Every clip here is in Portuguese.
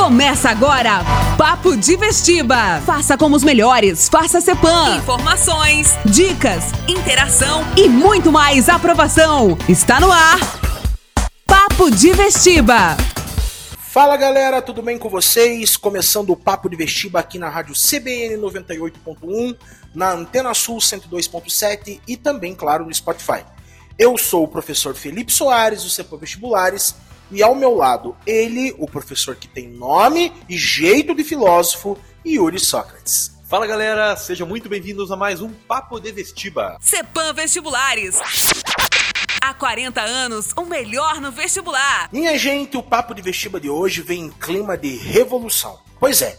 Começa agora, Papo de Vestiba. Faça como os melhores, faça Cepan. Informações, dicas, interação e muito mais aprovação. Está no ar, Papo de Vestiba. Fala galera, tudo bem com vocês? Começando o Papo de Vestiba aqui na rádio CBN 98.1, na Antena Sul 102.7 e também, claro, no Spotify. Eu sou o professor Felipe Soares, do CEPA Vestibulares, e ao meu lado, ele, o professor que tem nome e jeito de filósofo, Yuri Sócrates. Fala galera, sejam muito bem-vindos a mais um Papo de Vestiba. Cepan Vestibulares. Há 40 anos, o melhor no vestibular. Minha gente, o Papo de Vestiba de hoje vem em clima de revolução. Pois é,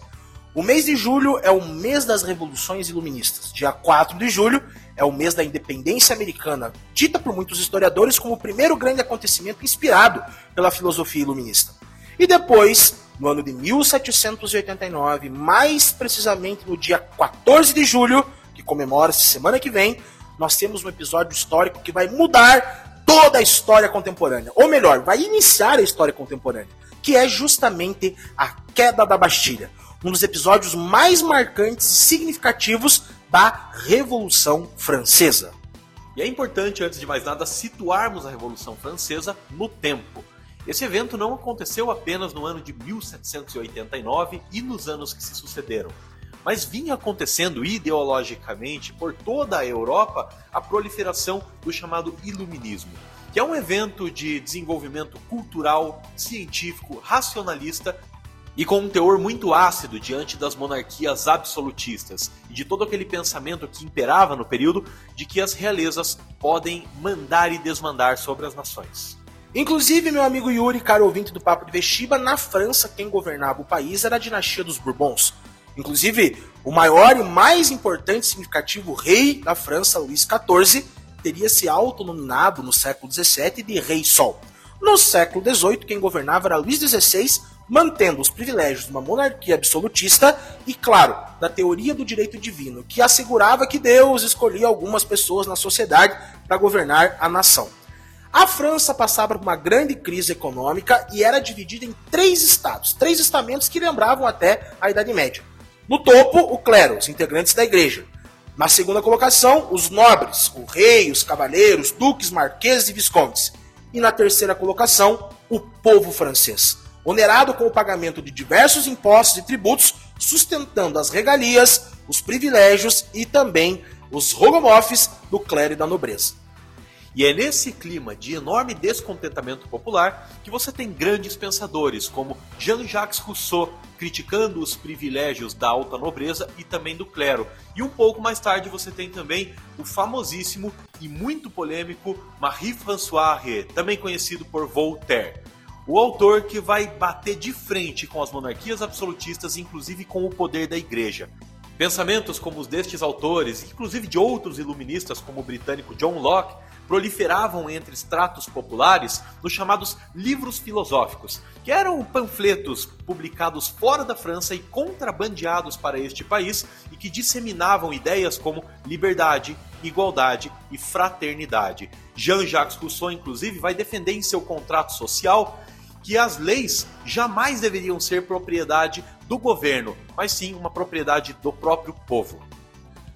o mês de julho é o mês das revoluções iluministas. Dia 4 de julho é o mês da independência americana, dita por muitos historiadores como o primeiro grande acontecimento inspirado pela filosofia iluminista. E depois, no ano de 1789, mais precisamente no dia 14 de julho, que comemora-se semana que vem, nós temos um episódio histórico que vai mudar toda a história contemporânea. Ou melhor, vai iniciar a história contemporânea, que é justamente a queda da Bastilha. Um dos episódios mais marcantes e significativos da Revolução Francesa. E é importante, antes de mais nada, situarmos a Revolução Francesa no tempo. Esse evento não aconteceu apenas no ano de 1789 e nos anos que se sucederam, mas vinha acontecendo ideologicamente por toda a Europa a proliferação do chamado Iluminismo, que é um evento de desenvolvimento cultural, científico, racionalista e com um teor muito ácido diante das monarquias absolutistas e de todo aquele pensamento que imperava no período de que as realezas podem mandar e desmandar sobre as nações. Inclusive, meu amigo Yuri, caro ouvinte do Papo de Vestiba, na França quem governava o país era a dinastia dos Bourbons. Inclusive, o maior e mais importante significativo rei da França, Luís XIV, teria se autonominado no século XVII de Rei Sol. No século XVIII, quem governava era Luís XVI, mantendo os privilégios de uma monarquia absolutista e, claro, da teoria do direito divino, que assegurava que Deus escolhia algumas pessoas na sociedade para governar a nação. A França passava por uma grande crise econômica e era dividida em três estados, três estamentos que lembravam até a Idade Média. No topo, o clero, os integrantes da igreja. Na segunda colocação, os nobres, o rei, os cavaleiros, duques, marqueses e viscondes. E na terceira colocação, o povo francês onerado com o pagamento de diversos impostos e tributos, sustentando as regalias, os privilégios e também os rogomofes do clero e da nobreza. E é nesse clima de enorme descontentamento popular que você tem grandes pensadores como Jean-Jacques Rousseau criticando os privilégios da alta nobreza e também do clero. E um pouco mais tarde você tem também o famosíssimo e muito polêmico Marie-François também conhecido por Voltaire. O autor que vai bater de frente com as monarquias absolutistas, inclusive com o poder da igreja. Pensamentos como os destes autores, inclusive de outros iluministas como o britânico John Locke, proliferavam entre estratos populares nos chamados livros filosóficos, que eram panfletos publicados fora da França e contrabandeados para este país e que disseminavam ideias como liberdade, igualdade e fraternidade. Jean-Jacques Rousseau, inclusive, vai defender em seu contrato social que as leis jamais deveriam ser propriedade do governo, mas sim uma propriedade do próprio povo.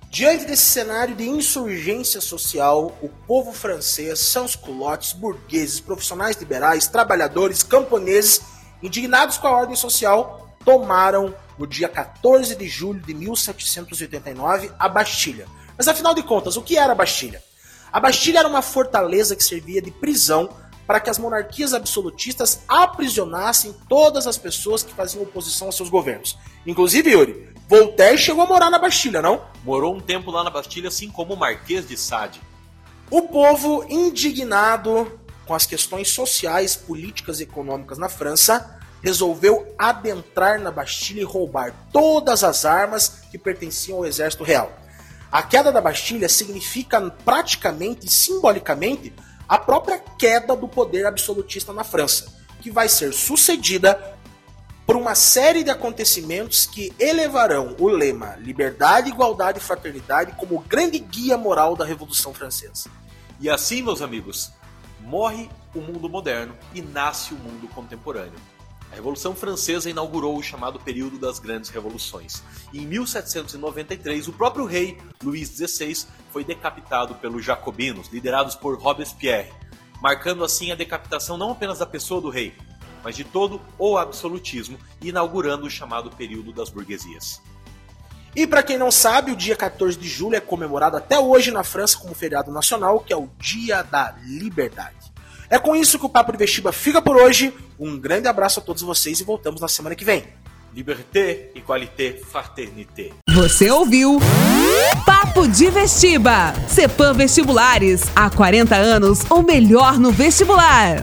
Diante desse cenário de insurgência social, o povo francês, sans-culottes, burgueses, profissionais liberais, trabalhadores, camponeses, indignados com a ordem social, tomaram no dia 14 de julho de 1789 a Bastilha. Mas afinal de contas, o que era a Bastilha? A Bastilha era uma fortaleza que servia de prisão para que as monarquias absolutistas aprisionassem todas as pessoas que faziam oposição aos seus governos. Inclusive, Yuri, Voltaire chegou a morar na Bastilha, não? Morou um tempo lá na Bastilha, assim como o Marquês de Sade. O povo, indignado com as questões sociais, políticas e econômicas na França, resolveu adentrar na Bastilha e roubar todas as armas que pertenciam ao exército real. A queda da Bastilha significa praticamente e simbolicamente a própria queda do poder absolutista na França, que vai ser sucedida por uma série de acontecimentos que elevarão o lema liberdade, igualdade e fraternidade como grande guia moral da Revolução Francesa. E assim, meus amigos, morre o mundo moderno e nasce o mundo contemporâneo. A Revolução Francesa inaugurou o chamado período das grandes revoluções. E em 1793, o próprio rei Luís XVI foi decapitado pelos jacobinos, liderados por Robespierre, marcando assim a decapitação não apenas da pessoa do rei, mas de todo o absolutismo inaugurando o chamado período das burguesias. E para quem não sabe, o dia 14 de julho é comemorado até hoje na França como feriado nacional, que é o Dia da Liberdade. É com isso que o Papo de Vestiba fica por hoje. Um grande abraço a todos vocês e voltamos na semana que vem. Liberté, égalité, fraternité. Você ouviu Papo de Vestiba. Cepam Vestibulares. Há 40 anos, o melhor no vestibular.